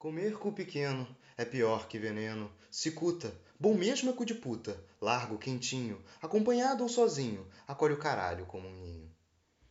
Comer cu pequeno é pior que veneno. Cicuta, bom mesmo é cu de puta, largo, quentinho, acompanhado ou sozinho, acolhe o caralho como um ninho.